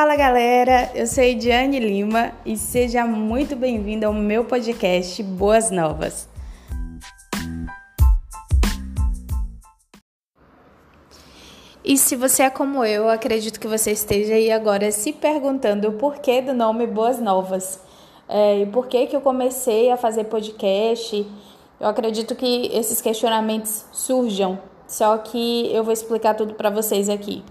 Fala galera, eu sou Ediane Lima e seja muito bem-vindo ao meu podcast Boas Novas. E se você é como eu, acredito que você esteja aí agora se perguntando o porquê do nome Boas Novas. É, e por que, que eu comecei a fazer podcast. Eu acredito que esses questionamentos surjam, só que eu vou explicar tudo para vocês aqui.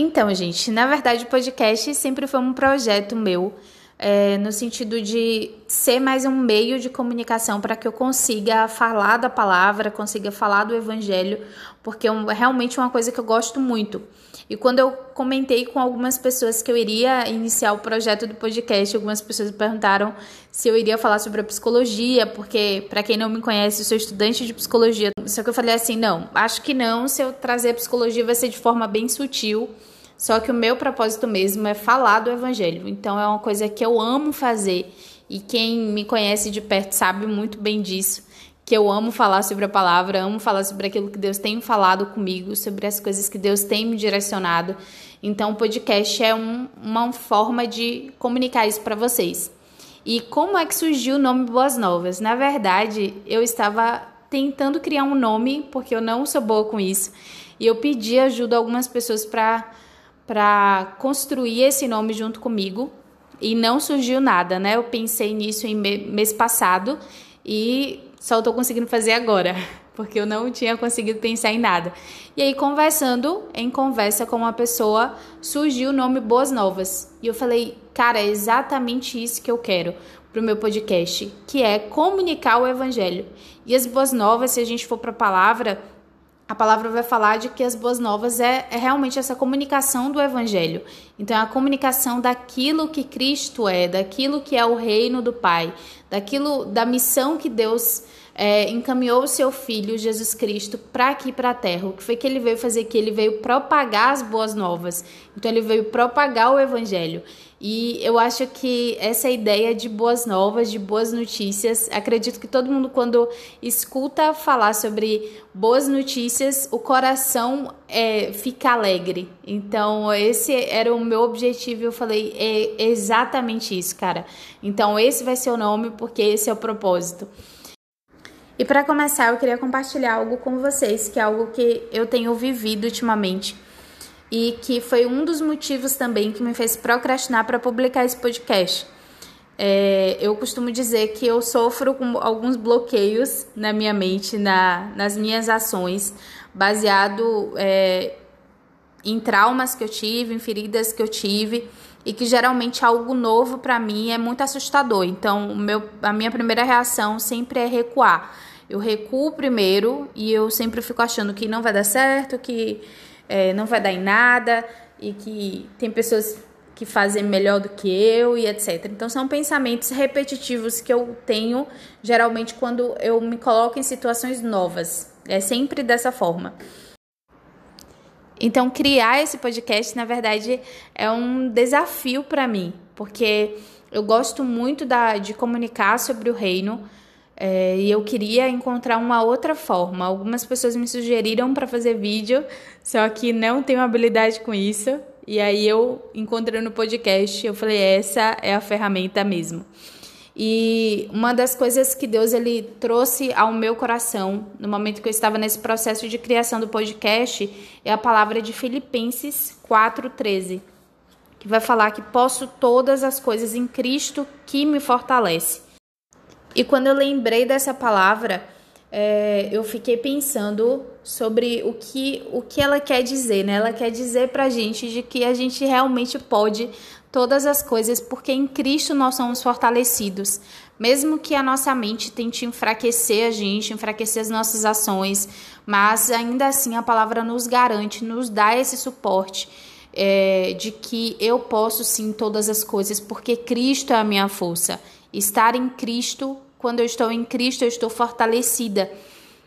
Então, gente, na verdade o podcast sempre foi um projeto meu é, no sentido de ser mais um meio de comunicação para que eu consiga falar da palavra, consiga falar do evangelho, porque é realmente uma coisa que eu gosto muito. E quando eu comentei com algumas pessoas que eu iria iniciar o projeto do podcast, algumas pessoas me perguntaram se eu iria falar sobre a psicologia, porque, para quem não me conhece, eu sou estudante de psicologia. Só que eu falei assim: não, acho que não, se eu trazer a psicologia vai ser de forma bem sutil só que o meu propósito mesmo é falar do evangelho. Então é uma coisa que eu amo fazer e quem me conhece de perto sabe muito bem disso. Que eu amo falar sobre a palavra, amo falar sobre aquilo que Deus tem falado comigo, sobre as coisas que Deus tem me direcionado. Então, o podcast é um, uma forma de comunicar isso para vocês. E como é que surgiu o nome Boas Novas? Na verdade, eu estava tentando criar um nome, porque eu não sou boa com isso, e eu pedi ajuda a algumas pessoas para construir esse nome junto comigo e não surgiu nada, né? Eu pensei nisso em mês passado e só estou conseguindo fazer agora, porque eu não tinha conseguido pensar em nada. E aí, conversando, em conversa com uma pessoa, surgiu o nome Boas Novas. E eu falei, cara, é exatamente isso que eu quero para o meu podcast, que é comunicar o evangelho. E as boas novas, se a gente for para a palavra, a palavra vai falar de que as boas novas é, é, realmente essa comunicação do evangelho. Então, é a comunicação daquilo que Cristo é, daquilo que é o reino do Pai, daquilo da missão que Deus é, encaminhou o seu filho Jesus Cristo para aqui para a terra. O que foi que ele veio fazer aqui? Ele veio propagar as boas novas. Então ele veio propagar o evangelho. E eu acho que essa ideia de boas novas, de boas notícias, acredito que todo mundo, quando escuta falar sobre boas notícias, o coração é, fica alegre. Então, esse era o meu objetivo. Eu falei, é exatamente isso, cara. Então, esse vai ser o nome, porque esse é o propósito. E para começar, eu queria compartilhar algo com vocês, que é algo que eu tenho vivido ultimamente e que foi um dos motivos também que me fez procrastinar para publicar esse podcast. É, eu costumo dizer que eu sofro com alguns bloqueios na minha mente, na, nas minhas ações, baseado é, em traumas que eu tive, em feridas que eu tive e que geralmente algo novo para mim é muito assustador. Então, meu, a minha primeira reação sempre é recuar. Eu recuo primeiro e eu sempre fico achando que não vai dar certo, que é, não vai dar em nada e que tem pessoas que fazem melhor do que eu e etc. Então são pensamentos repetitivos que eu tenho geralmente quando eu me coloco em situações novas. É sempre dessa forma. Então criar esse podcast, na verdade, é um desafio para mim, porque eu gosto muito da, de comunicar sobre o reino, é, e eu queria encontrar uma outra forma. Algumas pessoas me sugeriram para fazer vídeo, só que não tenho habilidade com isso. E aí eu encontrei no podcast, eu falei, essa é a ferramenta mesmo. E uma das coisas que Deus ele trouxe ao meu coração no momento que eu estava nesse processo de criação do podcast é a palavra de Filipenses 4:13, que vai falar que posso todas as coisas em Cristo que me fortalece. E quando eu lembrei dessa palavra, é, eu fiquei pensando sobre o que, o que ela quer dizer, né? Ela quer dizer pra gente de que a gente realmente pode todas as coisas, porque em Cristo nós somos fortalecidos. Mesmo que a nossa mente tente enfraquecer a gente, enfraquecer as nossas ações, mas ainda assim a palavra nos garante, nos dá esse suporte. É, de que eu posso sim todas as coisas, porque Cristo é a minha força. Estar em Cristo quando eu estou em Cristo, eu estou fortalecida.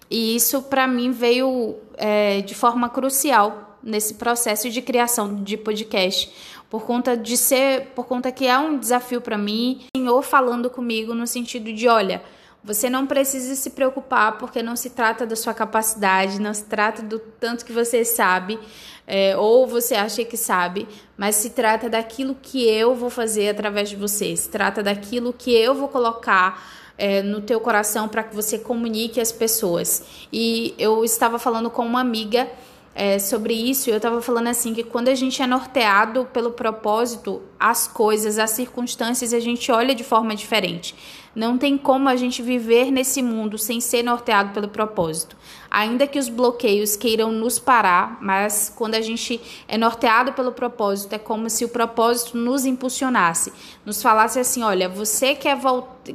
E isso, para mim, veio é, de forma crucial nesse processo de criação de podcast, por conta de ser, por conta que é um desafio para mim, o Senhor falando comigo no sentido de, olha, Você não precisa se preocupar porque não se trata da sua capacidade, não se trata do tanto que você sabe é, ou você acha que sabe, mas se trata daquilo que eu vou fazer através de você, se trata daquilo que eu vou colocar é, no teu coração para que você comunique às pessoas. E eu estava falando com uma amiga é, sobre isso, eu estava falando assim que quando a gente é norteado pelo propósito, as coisas, as circunstâncias, a gente olha de forma diferente. Não tem como a gente viver nesse mundo sem ser norteado pelo propósito. Ainda que os bloqueios queiram nos parar, mas quando a gente é norteado pelo propósito, é como se o propósito nos impulsionasse, nos falasse assim: olha, você quer,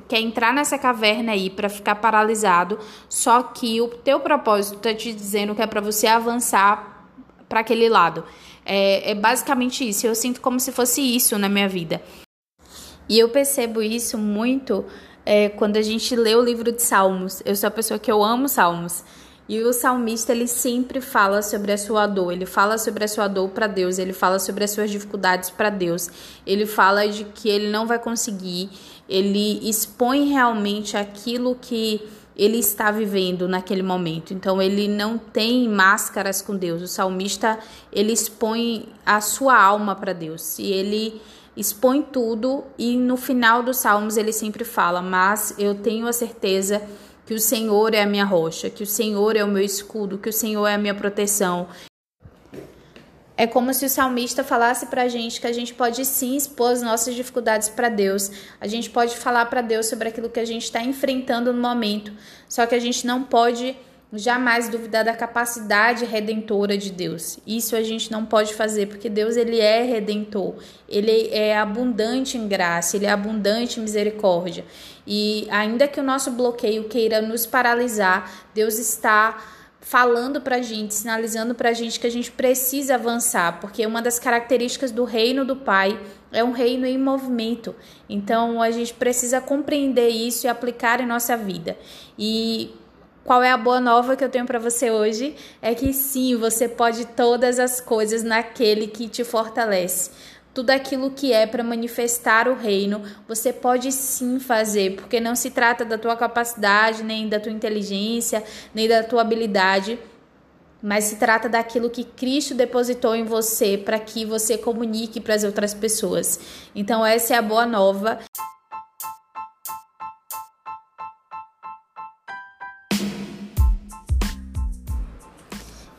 quer entrar nessa caverna aí para ficar paralisado, só que o teu propósito está te dizendo que é para você avançar para aquele lado. É, é basicamente isso. Eu sinto como se fosse isso na minha vida. E eu percebo isso muito é, quando a gente lê o livro de Salmos. Eu sou a pessoa que eu amo Salmos. E o salmista ele sempre fala sobre a sua dor, ele fala sobre a sua dor para Deus, ele fala sobre as suas dificuldades para Deus. Ele fala de que ele não vai conseguir, ele expõe realmente aquilo que ele está vivendo naquele momento. Então ele não tem máscaras com Deus. O salmista ele expõe a sua alma para Deus. E ele expõe tudo e no final dos salmos ele sempre fala: "Mas eu tenho a certeza que o Senhor é a minha rocha, que o Senhor é o meu escudo, que o Senhor é a minha proteção". É como se o salmista falasse para a gente que a gente pode sim expor as nossas dificuldades para Deus. A gente pode falar para Deus sobre aquilo que a gente está enfrentando no momento. Só que a gente não pode jamais duvidar da capacidade redentora de Deus. Isso a gente não pode fazer, porque Deus ele é redentor. Ele é abundante em graça, ele é abundante em misericórdia. E ainda que o nosso bloqueio queira nos paralisar, Deus está falando para a gente, sinalizando para a gente que a gente precisa avançar, porque uma das características do reino do Pai é um reino em movimento. Então a gente precisa compreender isso e aplicar em nossa vida. E qual é a boa nova que eu tenho para você hoje? É que sim, você pode todas as coisas naquele que te fortalece. Tudo aquilo que é para manifestar o reino, você pode sim fazer, porque não se trata da tua capacidade, nem da tua inteligência, nem da tua habilidade, mas se trata daquilo que Cristo depositou em você para que você comunique para as outras pessoas. Então, essa é a boa nova.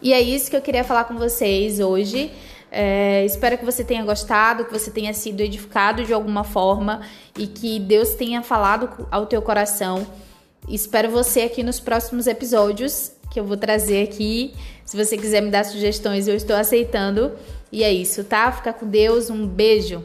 E é isso que eu queria falar com vocês hoje. É, espero que você tenha gostado, que você tenha sido edificado de alguma forma e que Deus tenha falado ao teu coração. Espero você aqui nos próximos episódios que eu vou trazer aqui. Se você quiser me dar sugestões, eu estou aceitando. E é isso, tá? Fica com Deus, um beijo.